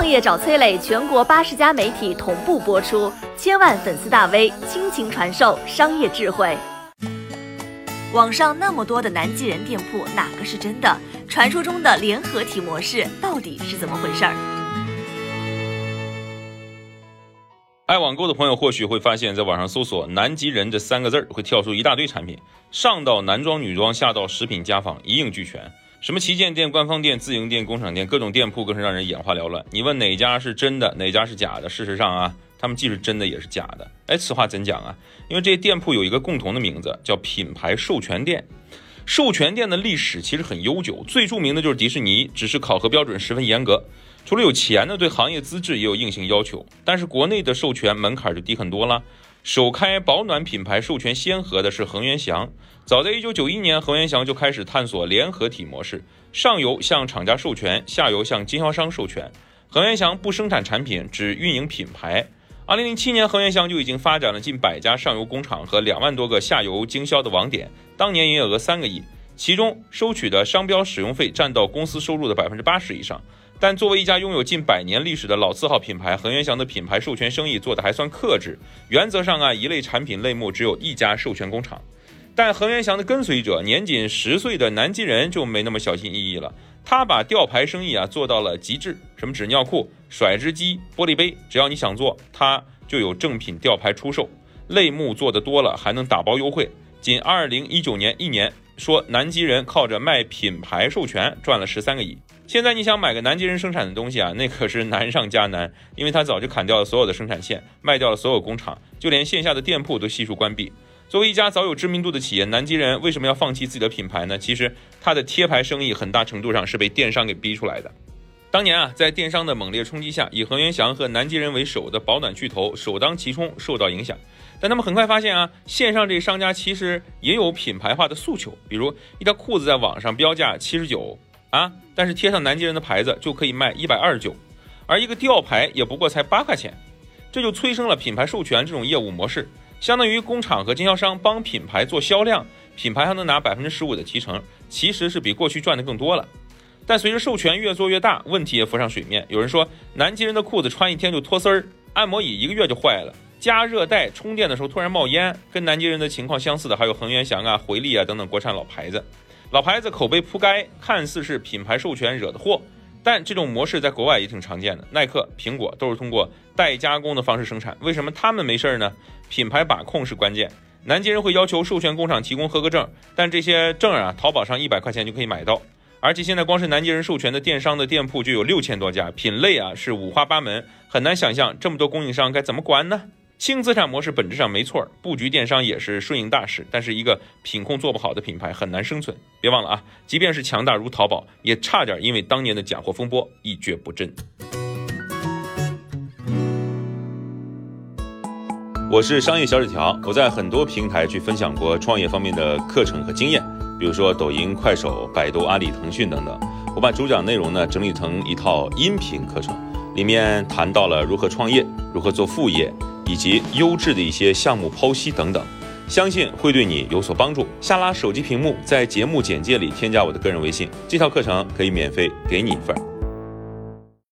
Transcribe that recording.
创业找崔磊，全国八十家媒体同步播出，千万粉丝大 V 倾情传授商业智慧。网上那么多的南极人店铺，哪个是真的？传说中的联合体模式到底是怎么回事儿？爱网购的朋友或许会发现，在网上搜索“南极人”这三个字儿，会跳出一大堆产品，上到男装、女装，下到食品、家纺，一应俱全。什么旗舰店、官方店、自营店、工厂店，各种店铺更是让人眼花缭乱。你问哪家是真的，哪家是假的？事实上啊，他们既是真的，也是假的。哎，此话怎讲啊？因为这些店铺有一个共同的名字，叫品牌授权店。授权店的历史其实很悠久，最著名的就是迪士尼，只是考核标准十分严格。除了有钱的，对行业资质也有硬性要求。但是国内的授权门槛就低很多了。首开保暖品牌授权先河的是恒源祥。早在1991年，恒源祥就开始探索联合体模式，上游向厂家授权，下游向经销商授权。恒源祥不生产产品，只运营品牌。2007年，恒源祥就已经发展了近百家上游工厂和两万多个下游经销的网点，当年营业额三个亿，其中收取的商标使用费占到公司收入的百分之八十以上。但作为一家拥有近百年历史的老字号品牌，恒源祥的品牌授权生意做得还算克制。原则上啊，一类产品类目只有一家授权工厂。但恒源祥的跟随者年仅十岁的南极人就没那么小心翼翼了，他把吊牌生意啊做到了极致。什么纸尿裤、甩脂机、玻璃杯，只要你想做，他就有正品吊牌出售。类目做的多了，还能打包优惠。仅二零一九年一年，说南极人靠着卖品牌授权赚了十三个亿。现在你想买个南极人生产的东西啊，那可是难上加难，因为他早就砍掉了所有的生产线，卖掉了所有工厂，就连线下的店铺都悉数关闭。作为一家早有知名度的企业，南极人为什么要放弃自己的品牌呢？其实他的贴牌生意很大程度上是被电商给逼出来的。当年啊，在电商的猛烈冲击下，以恒源祥和南极人为首的保暖巨头首当其冲受到影响。但他们很快发现啊，线上这商家其实也有品牌化的诉求，比如一条裤子在网上标价七十九。啊！但是贴上南极人的牌子就可以卖一百二十九，而一个吊牌也不过才八块钱，这就催生了品牌授权这种业务模式，相当于工厂和经销商帮品牌做销量，品牌还能拿百分之十五的提成，其实是比过去赚的更多了。但随着授权越做越大，问题也浮上水面。有人说南极人的裤子穿一天就脱丝儿，按摩椅一个月就坏了，加热带充电的时候突然冒烟，跟南极人的情况相似的还有恒源祥啊、回力啊等等国产老牌子。老牌子口碑铺盖，看似是品牌授权惹的祸，但这种模式在国外也挺常见的。耐克、苹果都是通过代加工的方式生产，为什么他们没事儿呢？品牌把控是关键。南极人会要求授权工厂提供合格证，但这些证啊，淘宝上一百块钱就可以买到。而且现在光是南极人授权的电商的店铺就有六千多家，品类啊是五花八门，很难想象这么多供应商该怎么管呢？轻资产模式本质上没错，布局电商也是顺应大势，但是一个品控做不好的品牌很难生存。别忘了啊，即便是强大如淘宝，也差点因为当年的假货风波一蹶不振。我是商业小纸条，我在很多平台去分享过创业方面的课程和经验，比如说抖音、快手、百度、阿里、腾讯等等。我把主讲内容呢整理成一套音频课程，里面谈到了如何创业，如何做副业。以及优质的一些项目剖析等等，相信会对你有所帮助。下拉手机屏幕，在节目简介里添加我的个人微信，这套课程可以免费给你一份。